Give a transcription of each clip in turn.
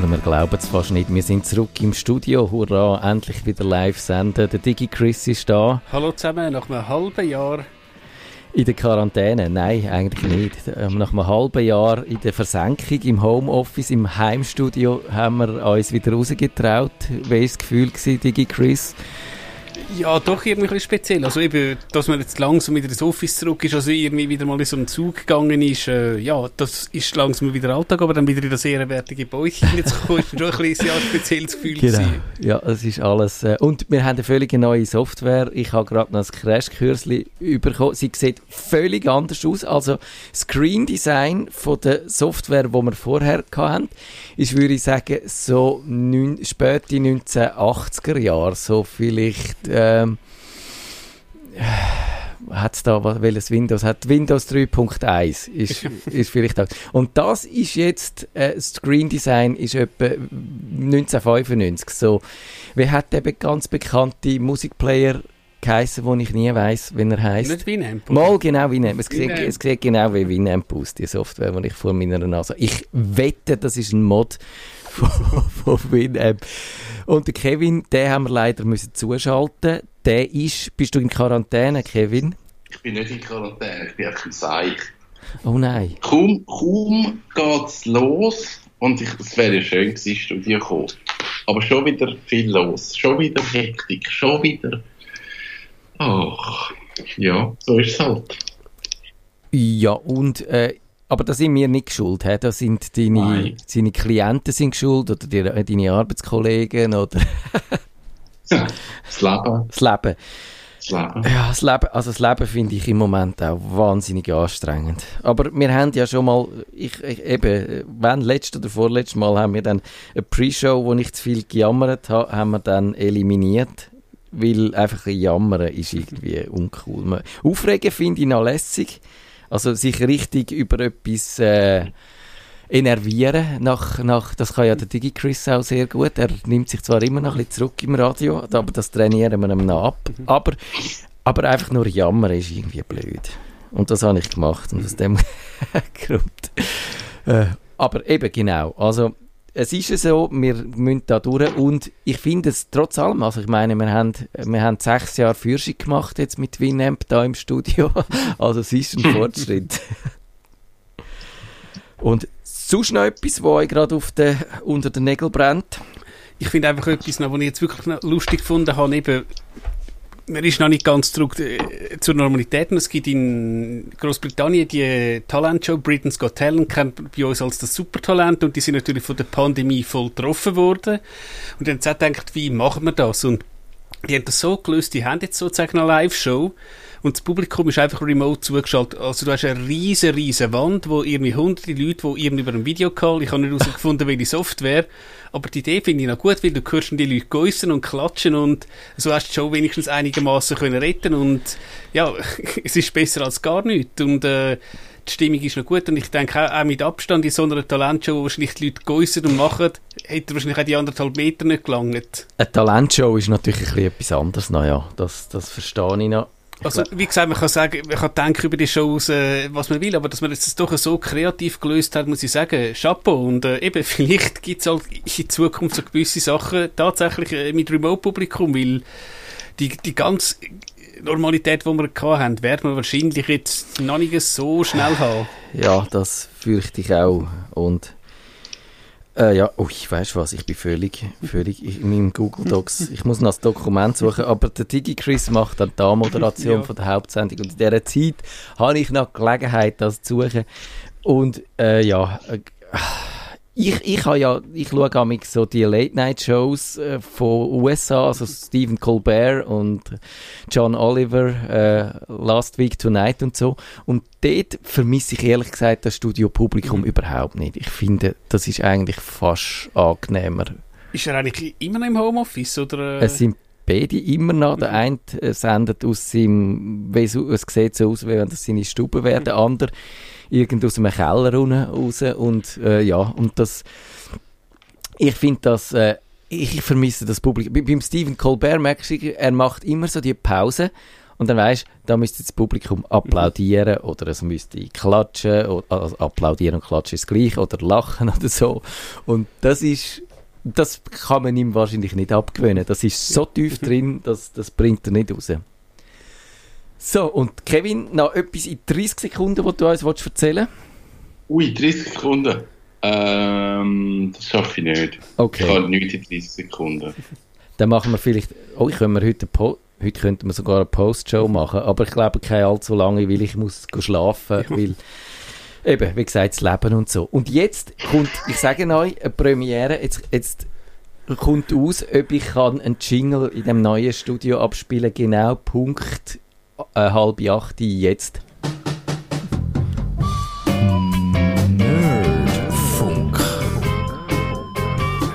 Oder wir glauben es fast nicht. Wir sind zurück im Studio. Hurra, endlich wieder live senden. Der Digi Chris ist da. Hallo zusammen, nach einem halben Jahr. In der Quarantäne? Nein, eigentlich nicht. Ähm, nach einem halben Jahr in der Versenkung im Homeoffice, im Heimstudio, haben wir uns wieder rausgetraut. Wie war das Gefühl, Digi Chris? Ja, doch irgendwie ein speziell. Also eben, dass man jetzt langsam wieder ins Office zurück ist, also irgendwie wieder mal in so einen Zug gegangen ist, äh, ja, das ist langsam wieder Alltag, aber dann wieder in das ehrenwertige Bäuchchen jetzt kommen, ist schon ein bisschen ein spezielles Gefühl genau. Gewesen. Ja, es ist alles. Äh, und wir haben eine völlig neue Software. Ich habe gerade noch ein Crashkürzli bekommen. Sie sieht völlig anders aus. Also Screen Design von der Software, die wir vorher hatten, ist, würde ich sagen, so neun, späte 1980er Jahre, so vielleicht ähm, hat es da welches Windows hat Windows 3.1 ist, ist vielleicht auch. und das ist jetzt äh, Screen Design ist etwa 1995 so wie hat der ganz bekannte Musikplayer geheißen, wo ich nie weiß, wie er heißt. Nicht Winamp. Mal genau Winamp. Es, sieht, es sieht genau wie Winamp aus, die Software, die ich vor meiner Nase. Ich wette, das ist ein Mod von, von Winamp. Und der Kevin, den haben wir leider müssen zuschalten. Der ist, bist du in Quarantäne, Kevin? Ich bin nicht in Quarantäne, ich bin einfach im Seich. Oh nein. Kaum, kaum geht's los und ich, es wäre ja schön gewesen, Studio kommen. Aber schon wieder viel los, schon wieder Hektik, schon wieder. Ach, ja, so ist es halt. Ja, und äh, aber da sind wir nicht schuld, he? da sind deine, deine Klienten sind schuld oder die, äh, deine Arbeitskollegen oder... das Leben. Das Leben. Das Leben. Ja, das Leben, also das Leben finde ich im Moment auch wahnsinnig anstrengend. Aber wir haben ja schon mal, ich, ich eben, wenn letztes oder vorletztes Mal haben wir dann eine Pre-Show, wo ich zu viel gejammert habe, haben wir dann eliminiert. Weil einfach ein Jammern ist irgendwie uncool. Aufregen finde ich noch lässig. Also sich richtig über etwas äh, enervieren. Nach, nach, das kann ja der DigiChris auch sehr gut. Er nimmt sich zwar immer noch ein bisschen zurück im Radio, aber das trainieren wir ihm noch ab. Mhm. Aber, aber einfach nur jammern ist irgendwie blöd. Und das habe ich gemacht und aus dem Grund. Äh, aber eben genau. Also es ist so, wir müssen da durch und ich finde es trotz allem, also ich meine, wir haben, wir haben sechs Jahre Führung gemacht jetzt mit Winamp da im Studio, also es ist ein Fortschritt. und sonst noch etwas, was euch gerade unter den Nägeln brennt? Ich finde einfach etwas, was ich jetzt wirklich lustig gefunden habe, eben man ist noch nicht ganz zurück äh, zur Normalität. Es gibt in Großbritannien die Talentshow Britain's Got Talent, kennt bei uns als das Supertalent und die sind natürlich von der Pandemie voll getroffen worden. Und dann haben sie gedacht, wie machen wir das? Und die haben das so gelöst, die haben jetzt sozusagen eine Live-Show und das Publikum ist einfach remote zugeschaltet. Also du hast eine riesen, riesen Wand, wo irgendwie hunderte Leute, die irgendwie über einen Videocall, ich habe nicht herausgefunden, welche Software, aber die Idee finde ich noch gut, weil du hörst die Leute gäussen und klatschen und so hast du schon wenigstens einigermaßen können retten und ja, es ist besser als gar nichts und äh, die Stimmung ist noch gut und ich denke auch, auch mit Abstand in so einer Talentshow, wo wahrscheinlich die Leute gäussen und machen, hätte wahrscheinlich auch die anderthalb Meter nicht gelangt. Eine Talentshow ist natürlich ein bisschen etwas anderes, naja, das, das verstehe ich noch. Also, wie gesagt, man kann sagen, man kann denken über die Shows, äh, was man will, aber dass man das doch so kreativ gelöst hat, muss ich sagen, Chapeau. Und äh, eben, vielleicht gibt es halt in Zukunft so gewisse Sachen tatsächlich äh, mit Remote-Publikum, weil die, die ganz Normalität, die wir hatten, werden wir wahrscheinlich jetzt noch nicht so schnell haben. Ja, das fürchte ich auch. Und äh, ja, oh, ich weiß was, ich bin völlig, völlig in meinem Google Docs. Ich muss noch das Dokument suchen, aber der DigiChris macht dann die Moderation ja. von der Hauptsendung und in dieser Zeit habe ich noch Gelegenheit, das zu suchen. Und äh, ja, äh, ich, ich habe ja, ich schaue so die Late-Night-Shows äh, von USA, also Stephen Colbert und John Oliver, äh, Last Week Tonight und so. Und dort vermisse ich ehrlich gesagt das Studiopublikum mhm. überhaupt nicht. Ich finde, das ist eigentlich fast angenehmer. Ist er eigentlich immer noch im Homeoffice? Oder? Äh? Es sind beide immer noch. Der eine äh, sendet aus seinem, es sieht so aus, wie wenn das seine Stube wäre, der andere irgend aus einem Keller raus und äh, ja, und das, ich finde das, äh, ich vermisse das Publikum. Bei, beim Stephen Colbert merkst du, er macht immer so die Pause Und dann weisst da müsste das Publikum applaudieren oder es müsste klatschen, oder, also applaudieren und klatschen ist gleich, oder lachen oder so. Und das ist, das kann man ihm wahrscheinlich nicht abgewöhnen. Das ist so tief drin, dass das bringt er nicht raus. So, und Kevin, noch etwas in 30 Sekunden, was du uns erzählen willst? Ui, 30 Sekunden. Ähm, das schaffe ich nicht. Okay. Ich habe nichts in 30 Sekunden. Dann machen wir vielleicht, oh, ich können wir heute, heute könnten wir sogar eine Postshow machen, aber ich glaube keine allzu lange, weil ich muss schlafen, weil eben, wie gesagt, das Leben und so. Und jetzt kommt, ich sage euch, eine Premiere, jetzt, jetzt kommt aus, ob ich kann einen Jingle in dem neuen Studio abspielen, genau Punkt äh, halb acht jetzt.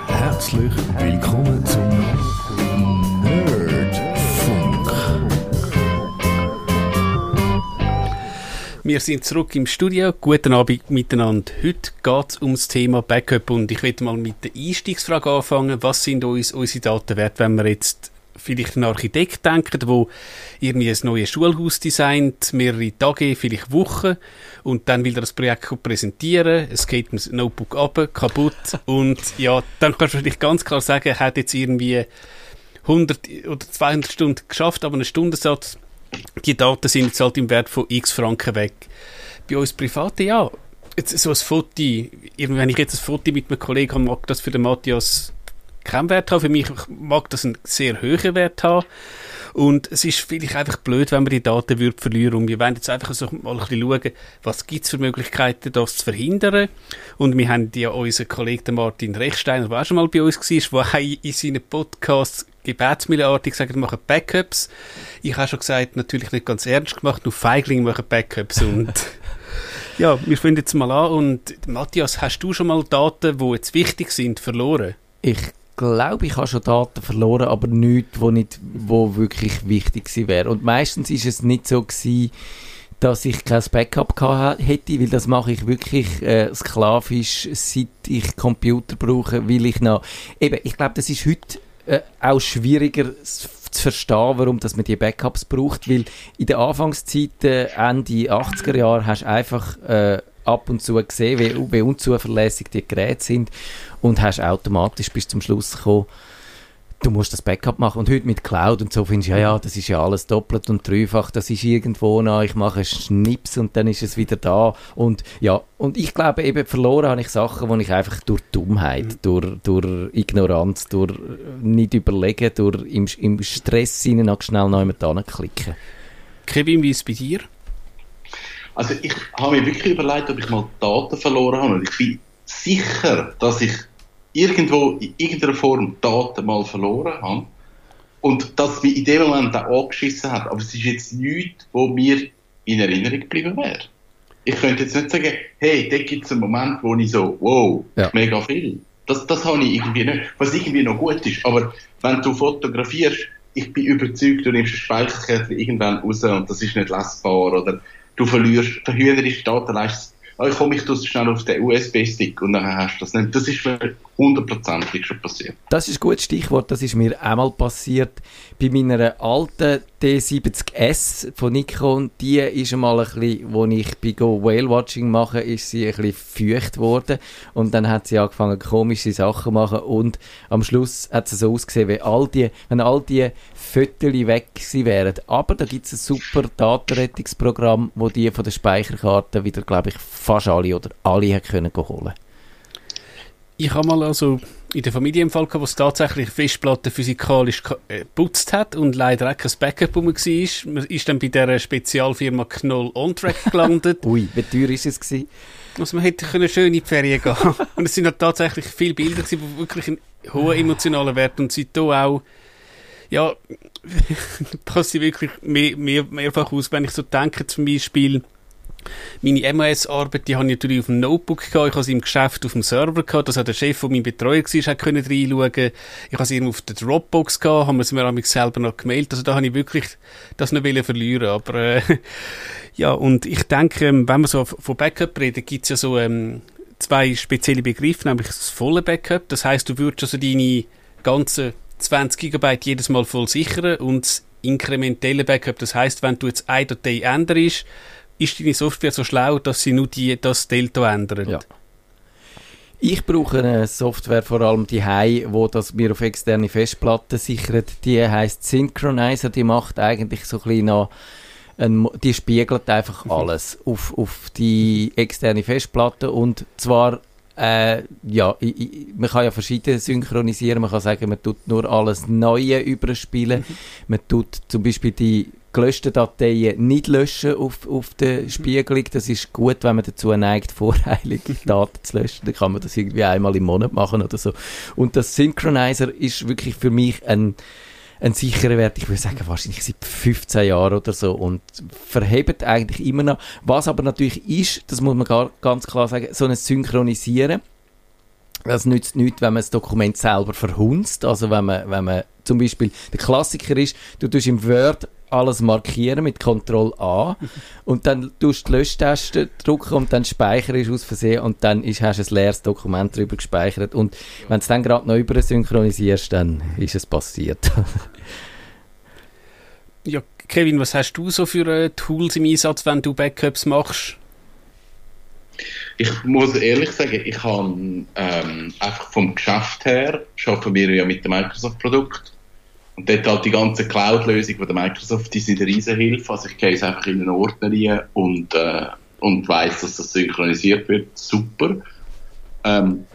Herzlich willkommen zum Nerdfunk. Wir sind zurück im Studio. Guten Abend miteinander. Heute geht es um das Thema Backup und ich werde mal mit der Einstiegsfrage anfangen. Was sind uns unsere Daten wert, wenn wir jetzt vielleicht einen Architekt denken, der irgendwie ein neues Schulhaus designt, mehrere Tage, vielleicht Wochen, und dann will er das Projekt präsentieren, es geht das Notebook ab, kaputt, und ja, dann kannst du vielleicht ganz klar sagen, er hat jetzt irgendwie 100 oder 200 Stunden geschafft, aber einen Stundensatz, die Daten sind jetzt halt im Wert von x Franken weg. Bei uns Privaten, ja, jetzt so ein Foto, wenn ich jetzt ein Foto mit einem Kollegen habe, mag das für den Matthias keinen Wert haben. Für mich mag das einen sehr hohen Wert haben. Und es ist vielleicht einfach blöd, wenn man die Daten würde verlieren. Und wir wollen jetzt einfach so mal ein bisschen schauen, was gibt es für Möglichkeiten, das zu verhindern. Und wir haben ja unseren Kollegen Martin Rechsteiner, der auch schon mal bei uns war, der in seinen Podcasts gebetsmilliardig gesagt, wir machen Backups. Ich habe schon gesagt, natürlich nicht ganz ernst gemacht, nur Feigling machen Backups. Und ja, wir fangen jetzt mal an. Und Matthias, hast du schon mal Daten, die jetzt wichtig sind, verloren? Ich glaube, ich habe schon Daten verloren, aber nichts, wo, nicht, wo wirklich wichtig wäre. Und meistens ist es nicht so gewesen, dass ich kein Backup hätte, weil das mache ich wirklich äh, sklavisch, seit ich Computer brauche, weil ich noch, eben, ich glaube, das ist heute äh, auch schwieriger zu verstehen, warum dass man die Backups braucht, weil in der Anfangszeit, äh, Ende 80er Jahre, hast du einfach äh, ab und zu gesehen, wie, wie unzuverlässig die Geräte sind und hast automatisch bis zum Schluss gekommen, du musst das Backup machen. Und heute mit Cloud und so findest du, ja, ja, das ist ja alles doppelt und dreifach, das ist irgendwo noch, ich mache einen Schnips und dann ist es wieder da. Und ja, und ich glaube eben, verloren habe ich Sachen, die ich einfach durch Dummheit, mhm. durch, durch Ignoranz, durch nicht überlegen, durch im, im Stress hinein noch schnell noch jemand klicken. Kevin, wie ist es bei dir? Also ich habe mir wirklich überlegt, ob ich mal Daten verloren habe. Und ich bin sicher, dass ich irgendwo in irgendeiner Form Daten mal verloren habe. Und dass mich in dem Moment auch angeschissen hat. Aber es ist jetzt nichts, wo mir in Erinnerung geblieben wäre. Ich könnte jetzt nicht sagen, hey, da gibt es einen Moment, wo ich so, wow, ja. mega viel. Das, das habe ich irgendwie nicht. Was irgendwie noch gut ist. Aber wenn du fotografierst, ich bin überzeugt, du nimmst ein Speicherkärtchen irgendwann raus und das ist nicht lesbar oder du verlierst, verhühnerst Datenleistung oh, ich komme ich das schnell auf den USB-Stick und dann hast du das nicht. Das ist hundertprozentig schon passiert. Das ist ein gutes Stichwort, das ist mir einmal passiert bei meiner alten D70S von Nikon. Die ist einmal ein bisschen, wo ich bei Go Whale Watching mache, ist sie ein bisschen feucht worden und dann hat sie angefangen komische Sachen zu machen und am Schluss hat sie so ausgesehen, wie all die, wenn all die Fotos weg gewesen wären. Aber da gibt es ein super Datenrettungsprogramm, wo die von der Speicherkarte wieder, glaube ich, fast alle oder alle können holen Ich habe mal also in der Familie im Fall gehabt, wo es tatsächlich Festplatte physikalisch äh, geputzt hat und leider auch kein Backup rum war. Man ist dann bei dieser Spezialfirma Knoll On-Track gelandet. Ui, wie teuer ist es gewesen? Also man hätte können schön in die Ferien gehen Und es sind halt tatsächlich viele Bilder gewesen, die wirklich einen hohen emotionalen Wert und seitdem auch ja, passe ich wirklich mehr, mehr, mehrfach aus, wenn ich so denke, zum Beispiel, meine MOS-Arbeit, die habe ich natürlich auf dem Notebook gehabt, ich habe sie im Geschäft auf dem Server gehabt, das hat der Chef, der mein Betreuer war, hat können reinschauen. Ich habe sie auf der Dropbox gehabt, haben wir es mir mich selber noch gemeldet, also da habe ich wirklich das noch verlieren. Aber äh, ja, und ich denke, ähm, wenn wir so von Backup reden, gibt es ja so ähm, zwei spezielle Begriffe, nämlich das volle Backup, das heißt, du würdest also deine ganzen 20 GB jedes Mal voll sichern und inkrementellen Backup. Das heißt, wenn du jetzt eine Datei änderst, ist deine Software so schlau, dass sie nur die, das Delta ändert. Ja. Ich brauche eine Software vor allem die Hai, wo das mir auf externe Festplatten sichert. Die heißt Synchronizer. Die macht eigentlich so ein bisschen noch ein, die spiegelt einfach alles auf, auf die externe Festplatte und zwar äh, ja, ich, ich, man kann ja verschiedene synchronisieren. Man kann sagen, man tut nur alles Neue überspielen. Mhm. Man tut zum Beispiel die gelöschten Dateien nicht löschen auf, auf der. Spiegelung. Das ist gut, wenn man dazu neigt, voreilige Daten zu löschen. Dann kann man das irgendwie einmal im Monat machen oder so. Und das Synchronizer ist wirklich für mich ein ein sicherer Wert, ich würde sagen, wahrscheinlich seit 15 Jahren oder so und verhebt eigentlich immer noch. Was aber natürlich ist, das muss man gar, ganz klar sagen, so ein Synchronisieren, das nützt nichts, wenn man das Dokument selber verhunzt. Also wenn man, wenn man zum Beispiel, der Klassiker ist, du tust im Word alles markieren mit Ctrl A und dann tust du die Löschtaste drücken und dann speicherst du aus Versehen und dann ist, hast du ein leeres Dokument darüber gespeichert und wenn du es dann gerade noch über synchronisierst, dann ist es passiert. ja, Kevin, was hast du so für äh, Tools im Einsatz, wenn du Backups machst? Ich muss ehrlich sagen, ich habe ähm, einfach vom Geschäft her, arbeiten wir ja mit dem Microsoft-Produkt und dort halt die ganze Cloud-Lösung von der Microsoft, die sind eine riesen Hilfe. Also ich gehe es einfach in einen Ordner rein und, äh, und weiss, dass das synchronisiert wird. Super. Ähm,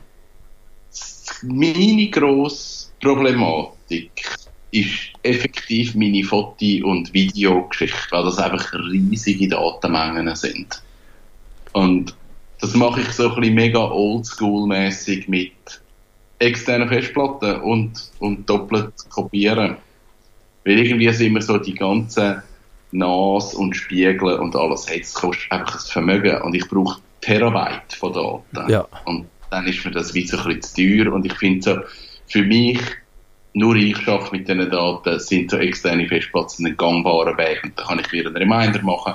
meine grosse Problematik ist effektiv meine Foto- und Videogeschichte, weil das einfach riesige Datenmengen sind. Und das mache ich so ein bisschen mega oldschool-mäßig mit externe Festplatten und, und doppelt kopieren. Weil irgendwie sind immer so die ganzen NAS und Spiegel und alles, hey, das kostet einfach ein Vermögen und ich brauche Terabyte von Daten. Ja. Und dann ist mir das wie so ein bisschen zu teuer und ich finde so, für mich, nur ich schaffe mit diesen Daten, sind so externe Festplatten ein gangbarer Weg und da kann ich mir einen Reminder machen,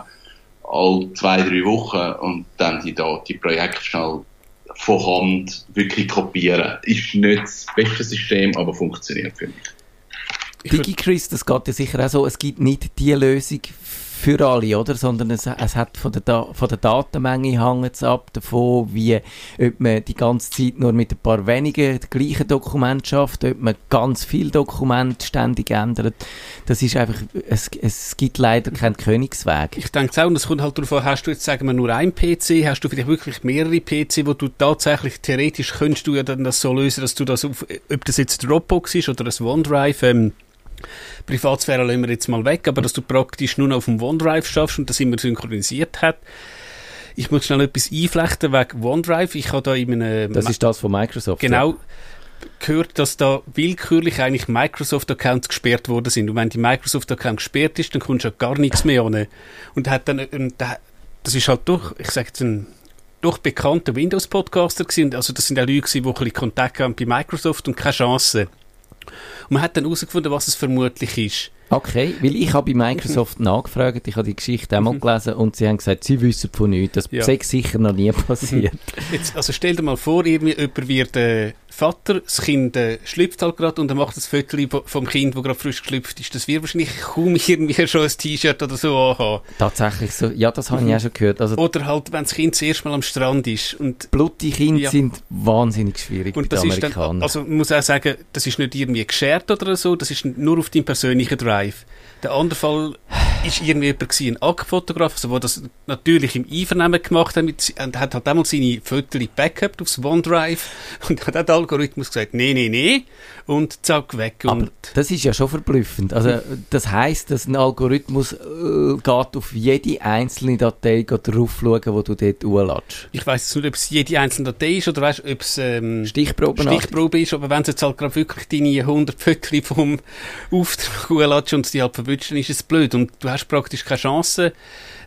all zwei, drei Wochen und dann die, Daten, die Projekte schnell von Hand wirklich kopieren. Ist nicht das beste System, aber funktioniert für mich. DigiChris, das geht ja sicher auch so, es gibt nicht die Lösung für alle, oder? Sondern es, es hat von der, da von der Datenmenge hängt ab, davon, wie, ob man die ganze Zeit nur mit ein paar wenigen gleichen Dokumenten schafft, ob man ganz viele Dokumente ständig ändert. Das ist einfach, es, es gibt leider keinen Königsweg. Ich denke auch, und es kommt halt darauf an, hast du jetzt, sagen wir, nur ein PC, hast du vielleicht wirklich mehrere PC, wo du tatsächlich, theoretisch könntest du ja dann das so lösen, dass du das auf, ob das jetzt Dropbox ist oder ein OneDrive, ähm, Privatsphäre lassen wir jetzt mal weg, aber dass du praktisch nur noch auf dem OneDrive schaffst und das immer synchronisiert hat. Ich muss schnell etwas einflechten wegen OneDrive. Ich habe da in einem... Das ist das von Microsoft. Genau. Ja. gehört, dass da willkürlich eigentlich Microsoft-Accounts gesperrt worden sind. Und wenn die Microsoft-Account gesperrt ist, dann kommst du ja gar nichts mehr an. Und hat dann, und das ist halt doch, ich sage jetzt ein doch bekannter Windows-Podcaster gewesen. Also das sind auch Leute, die ein bisschen Kontakt haben bei Microsoft und keine Chance. Und man hat dann herausgefunden, was es vermutlich ist. Okay, weil ich habe bei Microsoft nachgefragt, ich habe die Geschichte auch mal mhm. gelesen und sie haben gesagt, sie wissen von nichts. Das ja. ist sicher noch nie passiert. Jetzt, also stell dir mal vor, irgendwie jemand wird äh, Vater, das Kind äh, schlüpft halt gerade und er macht das Foto vom Kind, das gerade frisch geschlüpft ist. Das wird wahrscheinlich kaum irgendwie schon ein T-Shirt oder so anhaben. Tatsächlich so, ja, das habe mhm. ich auch schon gehört. Also, oder halt, wenn das Kind das erste Mal am Strand ist. Und, blutige Kinder ja. sind wahnsinnig schwierig und das ist dann, Also man muss auch sagen, das ist nicht irgendwie geshared oder so, das ist nur auf deinem persönlichen Drive. Der andere Fall ist irgendwie jemand ein Aktfotograf, also, der das natürlich im Einvernehmen gemacht hat, und hat halt einmal seine Fotos backup aufs OneDrive und hat der Algorithmus gesagt, nee, nee, nee, und zack, weg. Aber und das ist ja schon verblüffend. Also, das heisst, dass ein Algorithmus äh, geht auf jede einzelne Datei drauf schauen, die du dort hochladest. Ich weiss jetzt nicht, ob es jede einzelne Datei ist oder weißt, ob es ähm, Stichprobe, Stichprobe ist, aber wenn es jetzt halt gerade wirklich deine 100 Fotos vom Auftrag hochladest und die halt verwünscht, dann ist es blöd und du hast praktisch keine Chance.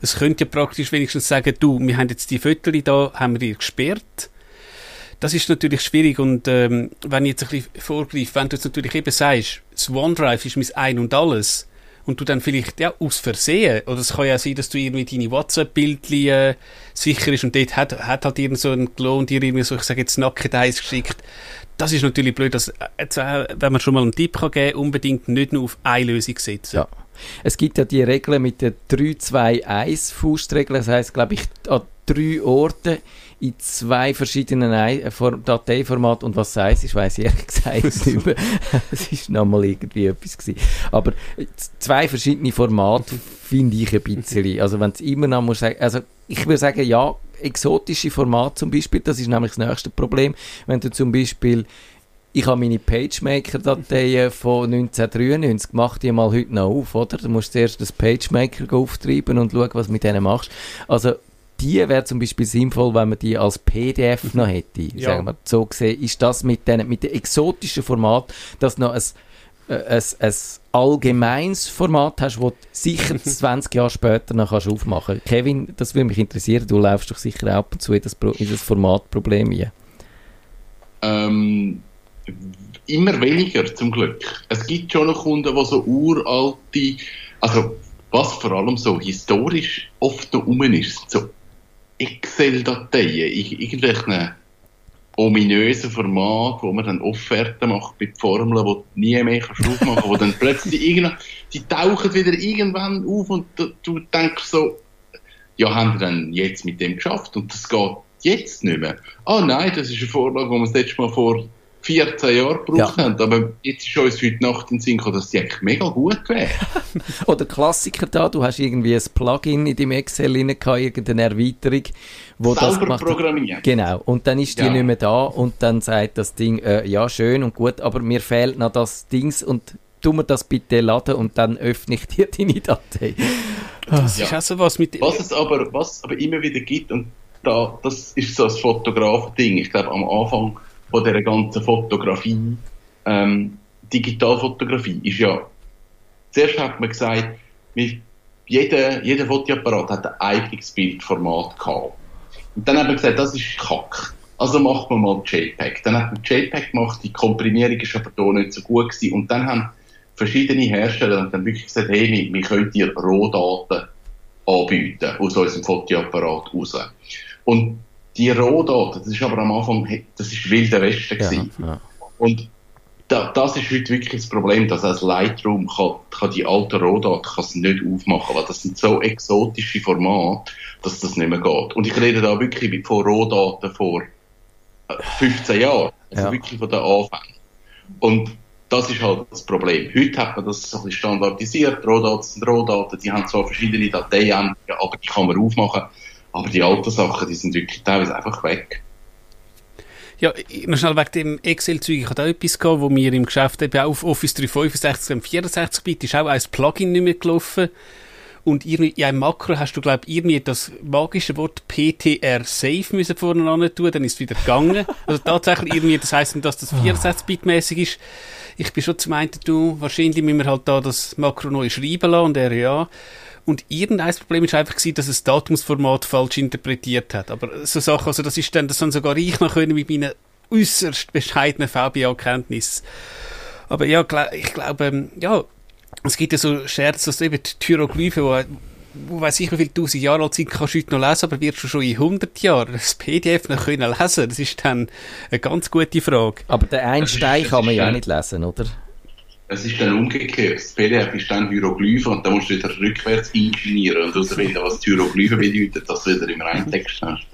Es könnte ja praktisch wenigstens sagen, du, wir haben jetzt die Fotos da, haben wir dir gesperrt das ist natürlich schwierig und ähm, wenn ich jetzt ein bisschen vorgreife, wenn du jetzt natürlich eben sagst, das OneDrive ist mein Ein und Alles und du dann vielleicht ja aus Versehen, oder es kann ja sein, dass du irgendwie deine WhatsApp-Bildchen äh, sicher ist und dort hat, hat halt irgend so ein Klon dir irgendwie so, ich sage jetzt nackt eins geschickt, das ist natürlich blöd, dass, äh, wenn man schon mal einen Tipp kann geben kann, unbedingt nicht nur auf eine Lösung setzen. Ja. Es gibt ja die Regeln mit der 3-2-1 Faustregel, das heisst, glaube ich, an drei Orten in zwei verschiedenen äh, Dateiformaten und was es ist, weiß ich ehrlich gesagt nicht mehr. es ist nochmal irgendwie etwas gewesen. Aber zwei verschiedene Formate finde ich ein bisschen, also wenn es immer noch muss sagen, also ich würde sagen, ja, exotische Formate zum Beispiel, das ist nämlich das nächste Problem, wenn du zum Beispiel ich habe meine PageMaker-Dateien von 1993 gemacht, die mal heute noch auf, oder? Du musst zuerst das PageMaker auftreiben und schauen, was du mit denen machst. Also, die wäre zum Beispiel sinnvoll, wenn man die als PDF noch hätte. Ja. Sagen wir, so gesehen ist das mit den, mit den exotischen Format, dass noch ein, äh, ein, ein allgemeines Format hast, das du sicher 20 Jahre später noch kannst aufmachen kannst. Kevin, das würde mich interessieren, du läufst doch sicher ab und zu in das, in das Formatproblem hier. Ähm, immer weniger, zum Glück. Es gibt schon noch Kunden, die so uralte, also was vor allem so historisch oft noch rum ist, so Excel-Dateien, irgendwelchen ominösen Format, wo man dann Offerten macht mit Formeln, die du nie mehr aufmachen kannst, wo dann plötzlich irgendwann, die tauchen wieder irgendwann auf und du, du denkst so, ja, haben wir dann jetzt mit dem geschafft und das geht jetzt nicht mehr. Ah nein, das ist eine Vorlage, die wir das letzte Mal vor 14 Jahre gebraucht ja. haben. Aber jetzt ist uns heute Nacht in Sinn gekommen, dass die eigentlich mega gut wäre. Oder Klassiker da, du hast irgendwie ein Plugin in deinem Excel rein gehabt, irgendeine Erweiterung, wo Selber das gemacht programmieren. Genau. Und dann ist die ja. nicht mehr da und dann sagt das Ding, äh, ja, schön und gut, aber mir fehlt noch das Dings und tu mir das bitte laden und dann öffne ich dir deine Datei. Das ja. ist auch so was mit... Was es aber, was es aber immer wieder gibt und da, das ist so ein Fotograf-Ding. Ich glaube, am Anfang von der ganzen Fotografie, ähm, Digitalfotografie, ist ja, zuerst hat man gesagt, jeder, jeder Fotoapparat hat ein eigenes Bildformat gehabt. Und dann hat man gesagt, das ist Kack. Also macht man mal JPEG. Dann hat man JPEG gemacht, die Komprimierung ist aber hier nicht so gut gewesen. Und dann haben verschiedene Hersteller dann wirklich gesagt, hey, wir, wir können dir Rohdaten anbieten aus unserem Fotoapparat raus. Und die Rohdaten, das ist aber am Anfang, das ist wilder Westen gewesen. Ja, ja. Und da, das ist heute wirklich das Problem, dass als Lightroom kann, kann die alten Rohdaten kann nicht aufmachen, weil das sind so exotische Formate, dass das nicht mehr geht. Und ich rede da wirklich von Rohdaten vor 15 äh, Jahren, also ja. wirklich von den Anfängen. Und das ist halt das Problem. Heute hat man das so ein bisschen standardisiert. Rohdaten sind Rohdaten, die haben zwar verschiedene Dateien, aber die kann man aufmachen. Aber die alten Sachen, die sind wirklich teilweise einfach weg. Ja, noch schnell wegen dem Excel-Zeug. Ich hatte auch etwas gehabt, wo wir im Geschäft eben auf Office 365 und 64 Bit ist auch ein Plugin nicht mehr gelaufen. Und in einem Makro hast du, glaube ich, irgendwie das magische Wort PTR Safe müssen vorne tun, dann ist es wieder gegangen. Also tatsächlich irgendwie, das heisst, dass das 64-Bit-mäßig ist. Ich bin schon zu meinen, du, wahrscheinlich müssen wir halt da das Makro neu schreiben lassen und er ja. Und irgendein Problem ist einfach gewesen, dass es das Datumsformat falsch interpretiert hat. Aber so Sachen, also das ist dann, das haben sogar ich noch können mit meinen äußerst bescheidenen VBA-Kenntnissen. Aber ja, ich glaube, ähm, ja, es gibt ja so Scherze, dass eben die Hieroglyphen, wo, wo weiß ich, wie viele tausend Jahre alt sind, kannst du heute noch lesen, aber wirst du schon in 100 Jahren das PDF noch können lesen? Das ist dann eine ganz gute Frage. Aber den Einstein kann man ja auch nicht lesen, oder? Es ist dann umgekehrt. Das PDF ist dann Hieroglyphen und dann musst du wieder rückwärts ingenieren und herausfinden, was Hieroglyphen bedeutet, dass du wieder im Reintext hast.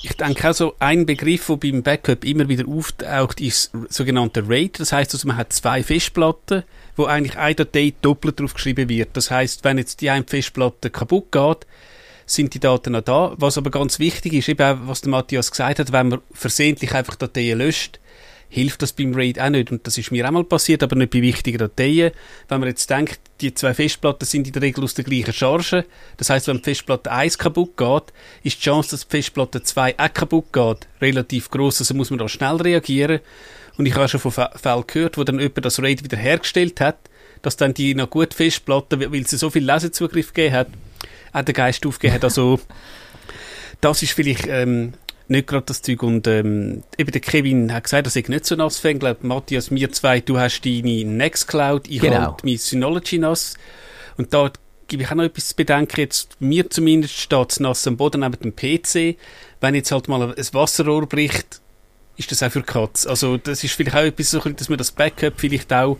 Ich denke auch so, ein Begriff, der beim Backup immer wieder auftaucht, ist sogenannter RAID. Das heißt, also man hat zwei Festplatten, wo eigentlich eine Datei doppelt drauf geschrieben wird. Das heißt, wenn jetzt die eine Festplatte kaputt geht, sind die Daten noch da. Was aber ganz wichtig ist, eben auch, was der Matthias gesagt hat, wenn man versehentlich einfach Dateien löscht, hilft das beim RAID auch nicht. Und das ist mir auch mal passiert, aber nicht bei wichtigen Dateien. Wenn man jetzt denkt, die zwei Festplatten sind in der Regel aus der gleichen Charge. Das heißt, wenn die Festplatte 1 kaputt geht, ist die Chance, dass die Festplatte 2 auch kaputt geht, relativ groß. Also muss man da schnell reagieren. Und ich habe schon von Fällen gehört, wo dann jemand das RAID wieder hergestellt hat, dass dann die noch gut Festplatte, weil sie so viel Lesezugriff gegeben hat, auch den Geist aufgegeben hat. Also, das ist vielleicht ähm, nicht gerade das Zeug. Und ähm, eben der Kevin hat gesagt, dass ich nicht so nass fängt. Ich glaube, Matthias, mir zwei, du hast deine Nextcloud, ich genau. habe mein Synology nass. Und da gebe ich auch noch etwas zu bedenken. Jetzt, mir zumindest steht es nass am Boden neben dem PC. Wenn jetzt halt mal ein Wasserrohr bricht, ist das auch für Katz. Also das ist vielleicht auch etwas, so, dass man das Backup vielleicht auch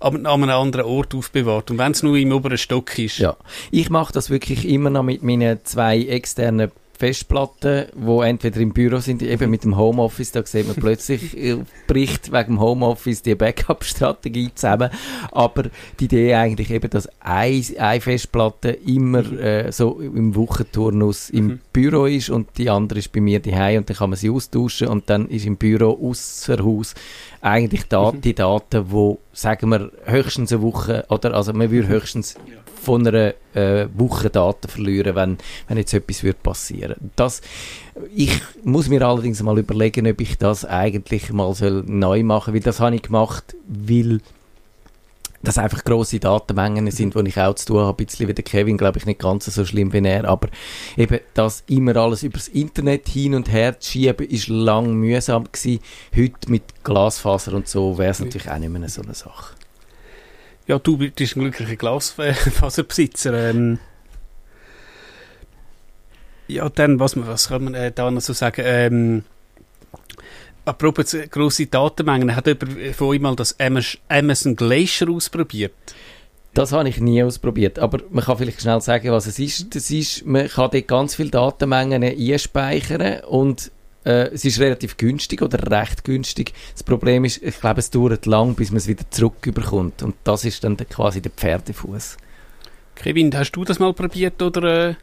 an einem anderen Ort aufbewahrt. Und wenn es nur im oberen Stock ist. Ja, ich mache das wirklich immer noch mit meinen zwei externen Festplatten, wo entweder im Büro sind, eben mit dem Homeoffice, da sieht man plötzlich, äh, bricht wegen dem Homeoffice die Backup-Strategie zusammen. Aber die Idee eigentlich eben, dass eine, eine Festplatte immer äh, so im Wochenturnus im mhm. Büro ist und die andere ist bei mir daheim und dann kann man sie austauschen und dann ist im Büro außer Haus eigentlich da, mhm. die Daten, wo sagen wir höchstens eine Woche oder also man würde höchstens ja von einer äh, Woche Daten verlieren, wenn, wenn jetzt etwas wird passieren. Das, ich muss mir allerdings mal überlegen, ob ich das eigentlich mal soll neu machen, weil das habe ich gemacht, weil das einfach grosse Datenmengen sind, wo ich auch zu tun habe, ein bisschen wie der Kevin, glaube ich, nicht ganz so schlimm wie er, aber eben das immer alles übers Internet hin und her zu schieben, ist lang mühsam gewesen. Heute mit Glasfaser und so wäre es natürlich auch nicht mehr so eine Sache. Ja, du bist ein glücklicher Glasfaserbesitzer. Ähm, ja, dann, was, was kann man äh, da noch so sagen? Ähm, apropos grosse Datenmengen, hat jemand von euch mal das Amazon Glacier ausprobiert? Das habe ich nie ausprobiert, aber man kann vielleicht schnell sagen, was es ist. Das ist, man kann dort ganz viele Datenmengen einspeichern und äh, es ist relativ günstig oder recht günstig. Das Problem ist, ich glaube, es dauert lang, bis man es wieder zurückbekommt. Und das ist dann quasi der Pferdefuß. Kevin, hast du das mal probiert oder äh,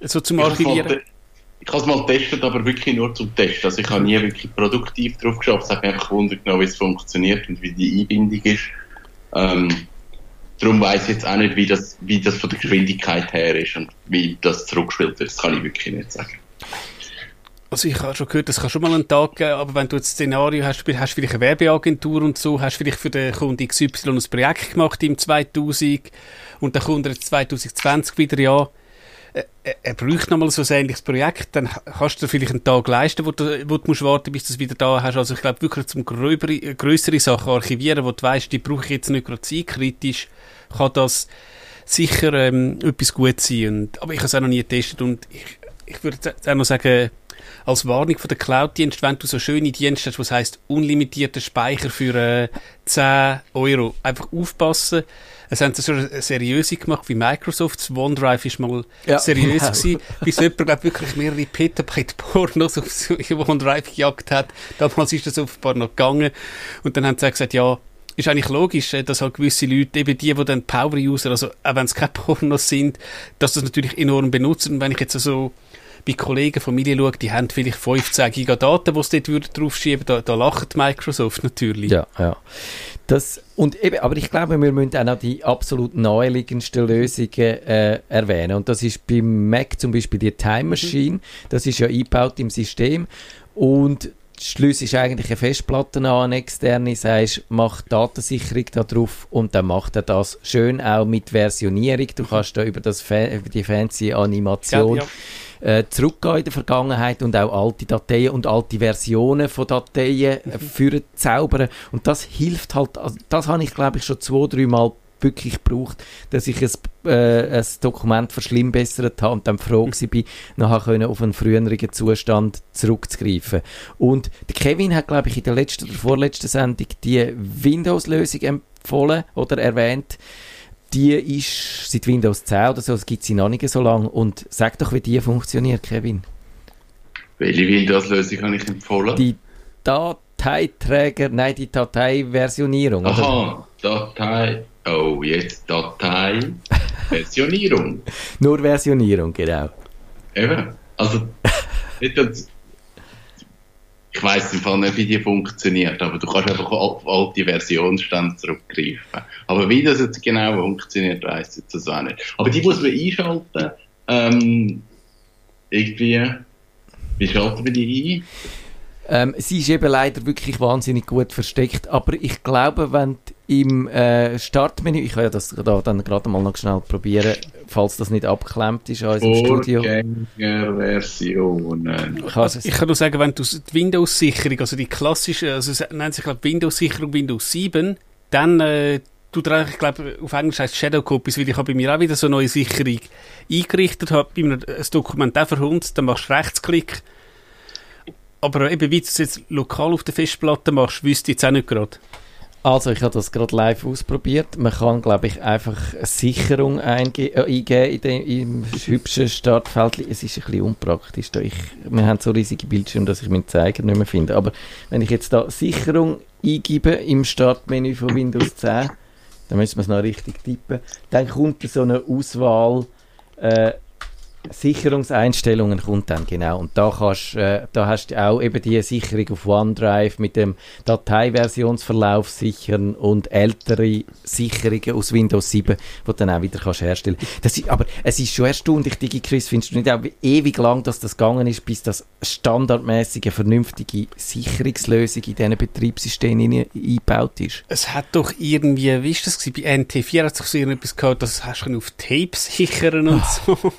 so zum Archivieren? Ich habe es mal getestet, aber wirklich nur zum Testen. Also ich habe nie wirklich produktiv drauf geschaut. Es hat mich einfach wundert genau, wie es funktioniert und wie die Einbindung ist. Ähm, darum weiß ich jetzt auch nicht, wie das, wie das von der Geschwindigkeit her ist und wie das zurückgespielt wird. Das kann ich wirklich nicht sagen. Also ich habe schon gehört, das kann schon mal einen Tag geben, aber wenn du ein Szenario hast, hast du vielleicht eine Werbeagentur und so, hast du vielleicht für den Kunden XY ein Projekt gemacht im 2000 und dann kommt er jetzt 2020 wieder, ja, er, er braucht nochmal so ein ähnliches Projekt, dann kannst du dir vielleicht einen Tag leisten, wo du, wo du musst warten, bis du es wieder da hast. Also ich glaube wirklich zum gröbere, grössere Sachen archivieren, wo du weißt, die brauche ich jetzt nicht gerade zeitkritisch, kann das sicher ähm, etwas gut sein. Und, aber ich habe es auch noch nie getestet und ich, ich würde auch noch sagen, als Warnung von der Cloud-Dienst, wenn du so schöne Dienste hast, was heißt unlimitierter Speicher für äh, 10 Euro, einfach aufpassen. Es haben sie schon seriöse gemacht, wie Microsoft. Das OneDrive ist mal ja, seriös genau. gewesen, bis jemand, glaub, wirklich mehrere Petabyte Pornos auf OneDrive gejagt hat. Damals ist das offenbar noch gegangen. Und dann haben sie gesagt, ja, ist eigentlich logisch, äh, dass halt gewisse Leute, eben die, die dann Power-User, also auch wenn es keine Pornos sind, dass das natürlich enorm benutzen. Und wenn ich jetzt so also bei Kollegen, Familie schaue, die haben vielleicht 15 Giga Daten, die sie dort draufschieben da, da lacht Microsoft natürlich. Ja, ja. Das, und eben, aber ich glaube, wir müssen auch noch die absolut naheliegendsten Lösungen äh, erwähnen. Und das ist beim Mac zum Beispiel die Time Machine. Mhm. Das ist ja eingebaut im System. Und Schluss ist eigentlich eine Festplatte an, eine externe, sagst, mach Datensicherung da drauf und dann macht er das schön auch mit Versionierung. Du kannst da über, das, über die fancy Animation ja, ja äh, zurückgehen in der Vergangenheit und auch alte Dateien und alte Versionen von Dateien äh, für zaubern. Und das hilft halt, also das habe ich glaube ich schon zwei, drei Mal wirklich gebraucht, dass ich ein, äh, ein Dokument verschlimmbessert habe und dann froh mhm. war, nachher können auf einen früheren Zustand zurückzugreifen. Und der Kevin hat, glaube ich, in der letzten oder vorletzten Sendung die Windows-Lösung empfohlen oder erwähnt die ist seit Windows 10 oder so, das gibt sie noch nicht so lange. Und sag doch, wie die funktioniert, Kevin. Welche Windows-Lösung habe ich empfohlen? Die Dateiträger, nein, die Dateiversionierung. Aha, Datei, oh, jetzt Datei-Versionierung. Nur Versionierung, genau. Eben, also, nicht, ich weiß im Fall nicht, wie die funktioniert, aber du kannst einfach auf alte Versionsstände zurückgreifen. Aber wie das jetzt genau funktioniert, weiß ich jetzt auch nicht. Aber die muss man einschalten. Ähm, irgendwie, wie schalten wir die ein? Ähm, sie ist eben leider wirklich wahnsinnig gut versteckt, aber ich glaube, wenn im äh, Startmenü, ich kann ja das da dann gerade mal noch schnell probieren, falls das nicht abgeklemmt ist an unserem Studio. Versionen. Ich kann nur sagen, wenn du die Windows-Sicherung, also die klassische, also es nennt sich glaube Windows-Sicherung Windows 7, dann äh, du ich glaube auf Englisch heißt Shadow Copies, weil ich habe bei mir auch wieder so eine neue Sicherung eingerichtet, habe bei mir ein Dokument auch verhunzt, dann machst du Rechtsklick aber eben, wie du es jetzt lokal auf der Festplatte machst, wüsste ich jetzt auch nicht gerade. Also, ich habe das gerade live ausprobiert. Man kann, glaube ich, einfach Sicherung einge äh, eingeben in im hübschen Startfeld. Es ist ein bisschen unpraktisch. Da ich, wir haben so riesige Bildschirme, dass ich meinen Zeiger nicht mehr finde. Aber wenn ich jetzt da Sicherung eingebe im Startmenü von Windows 10, dann müssen wir es noch richtig tippen, dann kommt so eine Auswahl äh, Sicherungseinstellungen kommt dann, genau. Und da, kannst, äh, da hast du auch eben die Sicherung auf OneDrive mit dem Dateiversionsverlauf sichern und ältere Sicherungen aus Windows 7, die du dann auch wieder kannst herstellen das ist, Aber es ist schon erstaunlich, DigiChris, findest du nicht auch ewig lang, dass das gegangen ist, bis das standardmäßige, vernünftige Sicherungslösung in diesen Betriebssystemen eingebaut ist? Es hat doch irgendwie, wie ist das gewesen? bei NT4 hat es so etwas gehabt, das hast du auf Tapes sichern und so.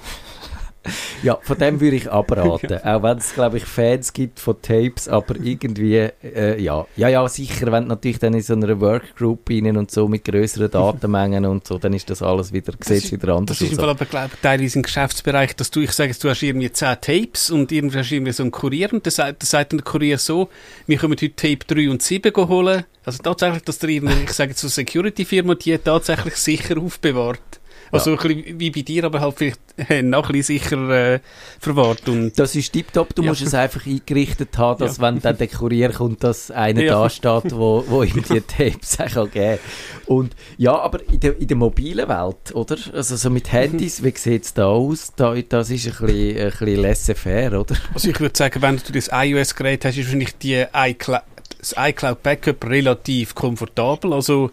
Ja, von dem würde ich abraten. Auch wenn es, glaube ich, Fans gibt von Tapes, aber irgendwie, äh, ja. Ja, ja, sicher, wenn du natürlich dann in so einer Workgroup rein und so mit größeren Datenmengen und so, dann ist das alles wieder, sieht wieder anders aus. Das ist aber, glaube ich, teilweise im Geschäftsbereich, dass du, ich sage, du hast irgendwie 10 Tapes und irgendwie hast du irgendwie so einen Kurier und der sagt, der sagt der Kurier so, wir können heute Tape 3 und 7 holen. Also tatsächlich, dass der irgendwie, ich sage jetzt so Security-Firma, die tatsächlich sicher aufbewahrt. Also ja. ein bisschen wie bei dir, aber halt vielleicht äh, noch ein bisschen sicher äh, verwahrt. Und das ist tiptop. Du ja. musst es einfach eingerichtet haben, dass ja. wenn dann der Kurier kommt, dass einer da steht, wo, wo ihm die Tapes kann geben Und ja, aber in der, in der mobilen Welt, oder? Also so mit Handys, wie sieht es da aus? Da, das ist ein bisschen, ein bisschen laissez-faire, oder? Also ich würde sagen, wenn du das iOS-Gerät hast, ist wahrscheinlich die iCloud, das iCloud Backup relativ komfortabel. Also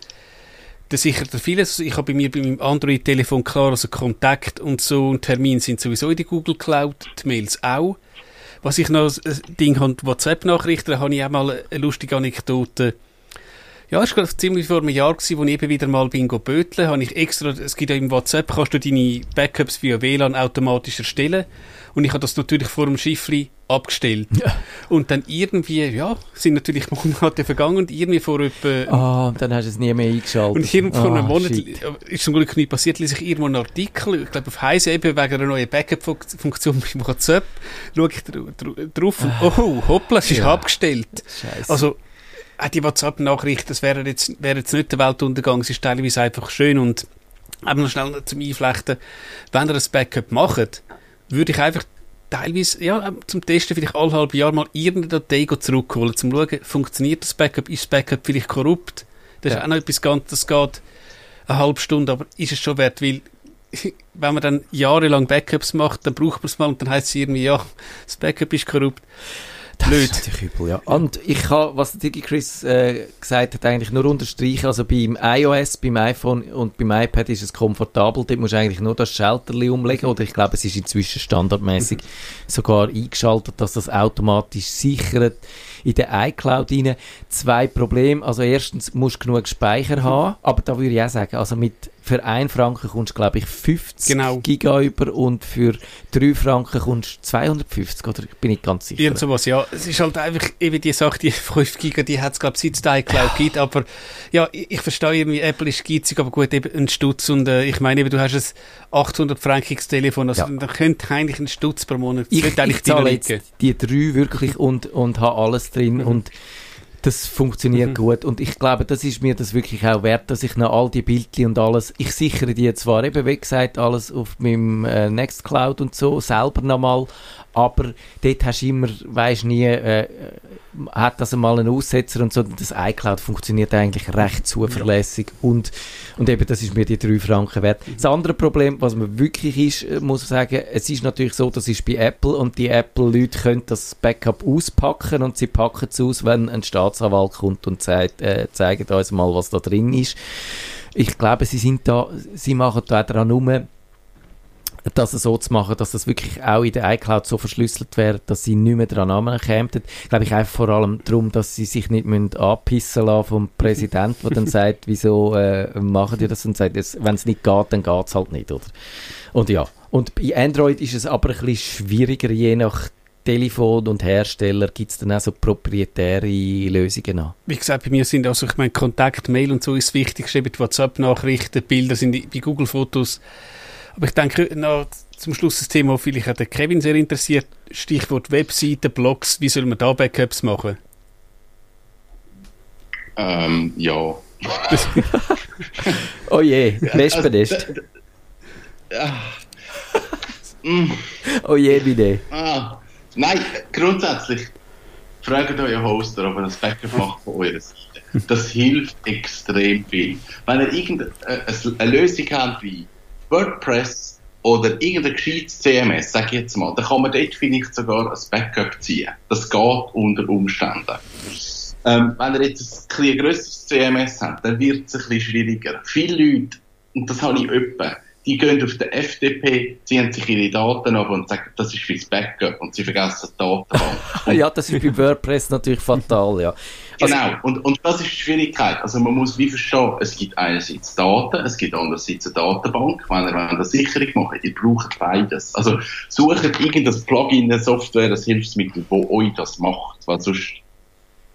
das sichert er vieles. Ich habe bei mir bei meinem Android-Telefon klar, also Kontakt und so und Termin sind sowieso in der Google Cloud, die Mails auch. Was ich noch, ein Ding habe, WhatsApp-Nachrichten, da habe ich auch mal eine lustige Anekdote. Ja, es war ziemlich vor einem Jahr, wo ich eben wieder mal bin böteln, habe ich extra, es gibt ja im WhatsApp, kannst du deine Backups via WLAN automatisch erstellen. Und ich habe das natürlich vor dem Schiffli abgestellt. Ja. Und dann irgendwie, ja, sind natürlich Monate vergangen und irgendwie vor etwa... Ah, oh, dann hast du es nie mehr eingeschaltet. Und irgendwie vor oh, einem Monat shit. ist zum Glück nicht passiert, ließ ich irgendwo einen Artikel, ich glaube auf Heise eben wegen einer neuen Backup-Funktion bei WhatsApp, schaue ich drauf und oh, hoppla, es ist ja. abgestellt. Scheiße. Also, auch die WhatsApp-Nachricht, das wäre jetzt, wäre jetzt nicht der Weltuntergang, es ist teilweise einfach schön und eben noch schnell zum Einflechten, wenn ihr ein Backup macht, würde ich einfach teilweise, ja, zum Testen vielleicht alle halbe Jahr mal irgendeine Datei zurückholen, zum schauen, funktioniert das Backup, ist das Backup vielleicht korrupt? Das ja. ist auch noch etwas ganz, das geht eine halbe Stunde, aber ist es schon wert, weil wenn man dann jahrelang Backups macht, dann braucht man es mal und dann heißt es irgendwie, ja, das Backup ist korrupt. Das Blöd. ist natürlich übel, ja. Und ich kann, was Digi Chris äh, gesagt hat, eigentlich nur unterstreichen. Also beim iOS, beim iPhone und beim iPad ist es komfortabel. Dort musst du eigentlich nur das Schalterli umlegen. Oder ich glaube, es ist inzwischen standardmäßig sogar eingeschaltet, dass das automatisch sichert in der iCloud rein. Zwei Probleme. Also erstens musst du genug Speicher haben. Aber da würde ich auch sagen, also mit für 1 Franken kommst du, glaube ich, 50 genau. Giga über und für 3 Franken kommst du 250, oder? Bin ich ganz sicher. Irgend sowas, ja. Es ist halt einfach eben die Sache, die 5 Giga, die hat es, glaube ich, seit es die iCloud gibt, aber ja, ich, ich verstehe irgendwie, Apple ist geizig, aber gut, eben ein Stutz und äh, ich meine eben, du hast ein 800-frankiges Telefon, also ja. da könnte eigentlich ein Stutz pro Monat, ich, ich zahle jetzt die 3 wirklich und, und habe alles drin mhm. und das funktioniert mhm. gut und ich glaube, das ist mir das wirklich auch wert, dass ich noch all die Bildchen und alles, ich sichere die zwar eben, wie gesagt, alles auf meinem äh, Nextcloud und so, selber nochmal, aber dort hast du immer, weisst nie, äh, hat das einmal einen Aussetzer und so. Das iCloud funktioniert eigentlich recht zuverlässig ja. und, und eben, das ist mir die drei Franken wert. Das andere Problem, was man wirklich ist, äh, muss ich sagen, es ist natürlich so, das ist bei Apple und die Apple-Leute können das Backup auspacken und sie packen es aus, wenn ein Staatsanwalt kommt und sagt, äh, zeigt uns mal, was da drin ist. Ich glaube, sie sind da, sie machen da dran rum, das so zu machen, dass das wirklich auch in der iCloud so verschlüsselt wäre, dass sie nicht mehr daran kämen. Glaube ich einfach vor allem darum, dass sie sich nicht müssen anpissen lassen vom Präsidenten, der dann sagt, wieso äh, machen die das und sagt, wenn es nicht geht, dann geht es halt nicht, oder? Und ja, und bei Android ist es aber ein bisschen schwieriger, je nach Telefon und Hersteller gibt es dann auch so proprietäre Lösungen an? Wie gesagt, bei mir sind also, ich meine, Kontakt, Mail und so ist das Wichtigste, WhatsApp-Nachrichten, Bilder sind bei Google-Fotos Aber ich denke, noch zum Schluss das Thema, das vielleicht auch den Kevin sehr interessiert, Stichwort Webseiten, Blogs, wie soll man da Backups machen? Ähm, ja. oh je, Wespennest. Also, mm. oh je, meine. Ah, nein, grundsätzlich fragt euren Hoster, ob er ein Backup macht von eurer Seite. Das hilft extrem viel. Wenn ihr irgendeine eine Lösung habt wie WordPress oder irgendein gescheites CMS, sag ich jetzt mal, dann kann man dort vielleicht sogar ein Backup ziehen. Das geht unter Umständen. Ähm, wenn ihr jetzt ein, ein grösseres CMS habt, dann wird es ein bisschen schwieriger. Viele Leute, und das habe ich öppe, die gehen auf den FDP, ziehen sich ihre Daten ab und sagen, das ist fürs Backup und sie vergessen die Datenbank. ja, das ist bei WordPress natürlich fatal, ja. Also, genau, und, und das ist die Schwierigkeit. Also man muss wie verstehen, es gibt einerseits Daten, es gibt andererseits eine Datenbank. Wenn ihr eine Sicherung macht, ihr braucht beides. Also sucht irgendein Plugin, eine Software, das Hilfsmittel, wo euch das macht, weil sonst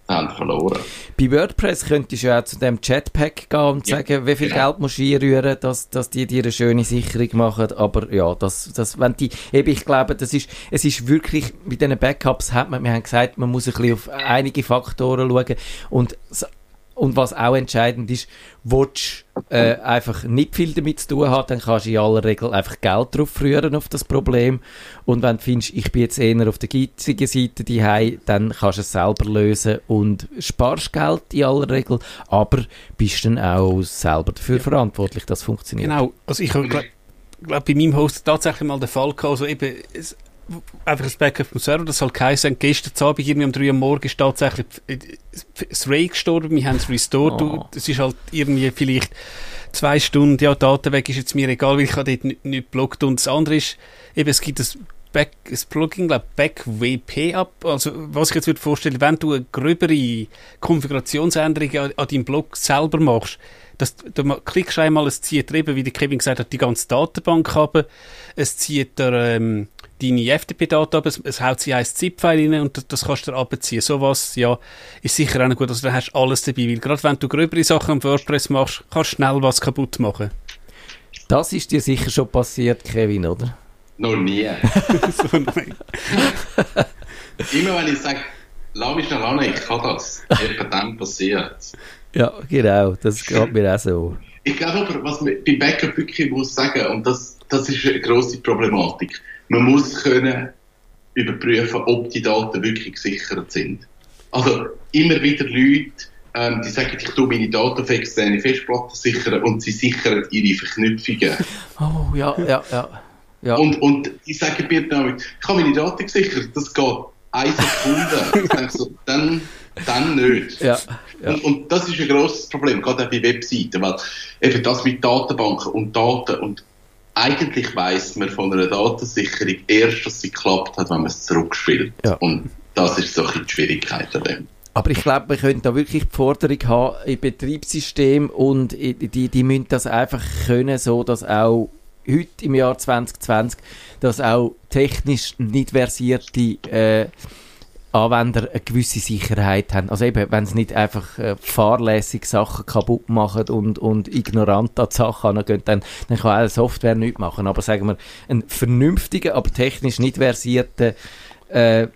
haben verloren. Bei WordPress könntest du ja auch zu dem Chatpack gehen und ja, sagen, wie viel genau. Geld musst du einrühren, dass, dass die dir eine schöne Sicherung machen. Aber ja, das, das, wenn die, eben, ich glaube, das ist, es ist wirklich, bei diesen Backups hat man, wir haben gesagt, man muss ein bisschen auf einige Faktoren schauen und und was auch entscheidend ist, willst äh, einfach nicht viel damit zu tun haben, dann kannst du in aller Regel einfach Geld drauf rühren auf das Problem. Und wenn du findest, ich bin jetzt eher auf der geizigen Seite die dann kannst du es selber lösen und sparst Geld in aller Regel, aber bist dann auch selber dafür ja. verantwortlich, dass es funktioniert. Genau, also ich glaube, glaub, bei meinem Host tatsächlich mal der Fall gehabt, also eben, es, einfach ein Backup vom Server, das soll geheißen, gestern Abend, irgendwie um 3 Uhr morgens ist tatsächlich das Ray gestorben, wir haben es restored, oh. es ist halt irgendwie vielleicht zwei Stunden, ja, Daten weg ist jetzt mir egal, weil ich habe dort nicht, nicht blockt und das andere ist, eben, es gibt das Back, das Plugin, glaube BackWP ab. Also, was ich jetzt würde vorstellen, wenn du eine gröbere Konfigurationsänderung an, an deinem Blog selber machst, dass du klickst einmal, es zieht eben, wie der Kevin gesagt hat, die ganze Datenbank ab, es zieht der, ähm, deine FTP-Daten ab, es, es haut sie ein ZIP-File rein und das, das kannst du abziehen. Sowas, ja, ist sicher auch noch gut. Also dann hast du alles dabei, weil gerade wenn du gröbere Sachen am WordPress machst, kannst du schnell was kaputt machen. Das ist dir sicher schon passiert, Kevin, oder? Noch nie. so, Immer wenn ich sage, lass mich schnell an, ich kann das, etwa dann passiert. Ja, genau, das geht mir auch so. Ich glaube aber, was man beim Backup wirklich muss sagen, und das, das ist eine grosse Problematik, man muss können überprüfen, ob die Daten wirklich gesichert sind. Also immer wieder Leute, ähm, die sagen, ich tue meine Daten auf externe Festplatten sichern und sie sichern ihre Verknüpfungen. Oh, ja, ja, ja. ja. Und, und ich sage mir damit, ich habe meine Daten gesichert, das geht eine Sekunde. ich denke so, dann, dann nicht. Ja, ja. Und, und das ist ein grosses Problem, gerade auch bei Webseiten, weil eben das mit Datenbanken und Daten und eigentlich weiß man von einer Datensicherung erst, dass sie geklappt hat, wenn man es zurückspielt. Ja. Und das ist so ein die Schwierigkeit an dem. Aber ich glaube, wir können da wirklich die Forderung haben im Betriebssystem und die, die müssen das einfach können, so dass auch heute im Jahr 2020, dass auch technisch nicht versierte äh, Anwender eine gewisse Sicherheit haben. Also eben, wenn sie nicht einfach äh, fahrlässig Sachen kaputt machen und, und ignorant an die Sachen angehen, dann, dann kann auch Software nichts machen. Aber sagen wir, ein vernünftiger, aber technisch nicht versierter äh,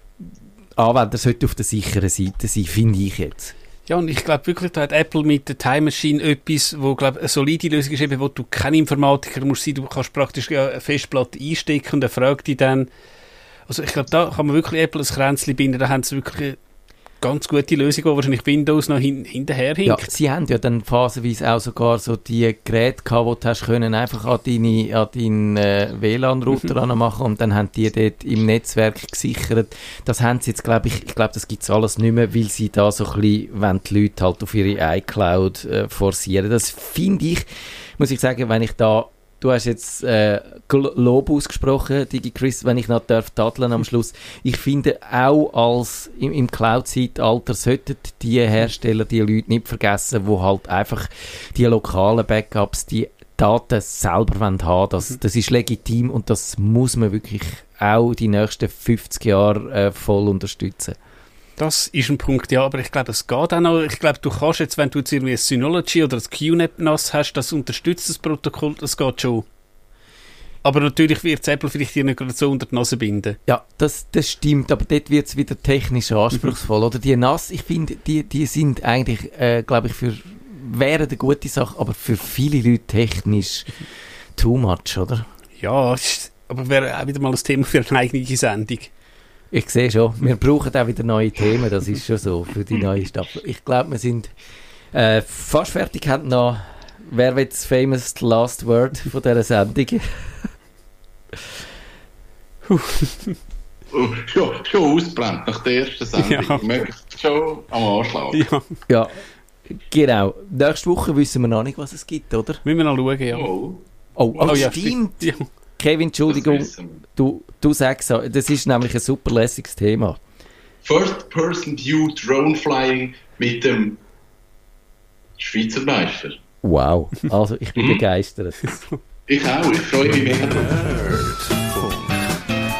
Anwender sollte auf der sicheren Seite sein, finde ich jetzt. Ja, und ich glaube wirklich, da hat Apple mit der Time Machine etwas, wo, glaube eine solide Lösung ist, eben, wo du kein Informatiker musst sein, du kannst praktisch eine Festplatte einstecken und er fragt dich dann, also ich glaube, da kann man wirklich Apple ein Kränzchen binden, da haben sie wirklich eine ganz gute Lösung, wo wahrscheinlich Windows noch hin, hinterher Ja, sie haben ja dann phasenweise auch sogar so die Geräte gehabt, wo du hast können einfach an, deine, an deinen äh, WLAN-Router mhm. machen und dann haben die dort im Netzwerk gesichert. Das haben sie jetzt, glaube ich, ich glaube, das gibt es alles nicht mehr, weil sie da so ein bisschen, wenn die Leute halt auf ihre iCloud äh, forcieren. Das finde ich, muss ich sagen, wenn ich da Du hast jetzt äh, Lob ausgesprochen, Digi Chris, wenn ich noch darf tadeln am Schluss. Ich finde auch als im, im Cloud-Zeitalter sollten die Hersteller die Leute nicht vergessen, wo halt einfach die lokalen Backups, die Daten selber haben haben. Das, mhm. das ist legitim und das muss man wirklich auch die nächsten 50 Jahre äh, voll unterstützen. Das ist ein Punkt, ja, aber ich glaube, es geht auch noch. Ich glaube, du kannst jetzt, wenn du jetzt irgendwie ein Synology oder ein QNAP NAS hast, das unterstützt das Protokoll, das geht schon. Aber natürlich wird Apple vielleicht hier nicht gerade so unter die Nase binden. Ja, das, das stimmt, aber dort wird es wieder technisch anspruchsvoll. Oder die NAS, ich finde, die, die sind eigentlich, äh, glaube ich, für wäre eine gute Sache, aber für viele Leute technisch too much, oder? Ja, aber wäre auch wieder mal ein Thema für eine eigene Sendung. Ich sehe schon, wir brauchen auch wieder neue Themen, das ist schon so für die neue Staffel. Ich glaube, wir sind äh, fast fertig, haben noch, wer wird das famous last word von dieser Sendung? Oh, schon, schon ausbrennt nach der ersten Sendung. Ja. Möglichst schon am Anschlag. Ja, Ja, genau. Nächste Woche wissen wir noch nicht, was es gibt, oder? müssen wir noch schauen, ja. Oh, Oh, oh, ja, stimmt. Ja. Kevin, Entschuldigung, du, du sagst so, das ist nämlich ein super lässiges Thema. First-Person-View Drone Flying mit dem Schweizer Meister. Wow, also ich bin Mhm. begeistert. Ich auch, ich freue mich mega. Nerdfunk.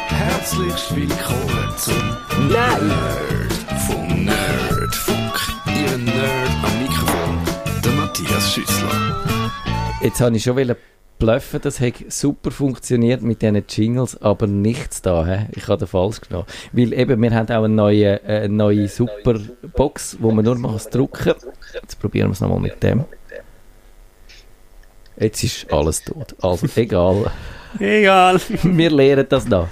Herzlich willkommen zum Nerdfunk. Nerdfunk. Ihr Nerd am Mikrofon, der Matthias Schüssler. Jetzt habe ich schon wollen bluffen, das hat super funktioniert mit diesen Jingles, aber nichts da. He? Ich habe den falsch genommen. Weil eben, wir haben auch eine neue, äh, neue super Box, wo man nur mal drücken. Jetzt probieren wir es nochmal mit dem. Jetzt ist alles tot. Also egal. Egal. Wir lernen das noch.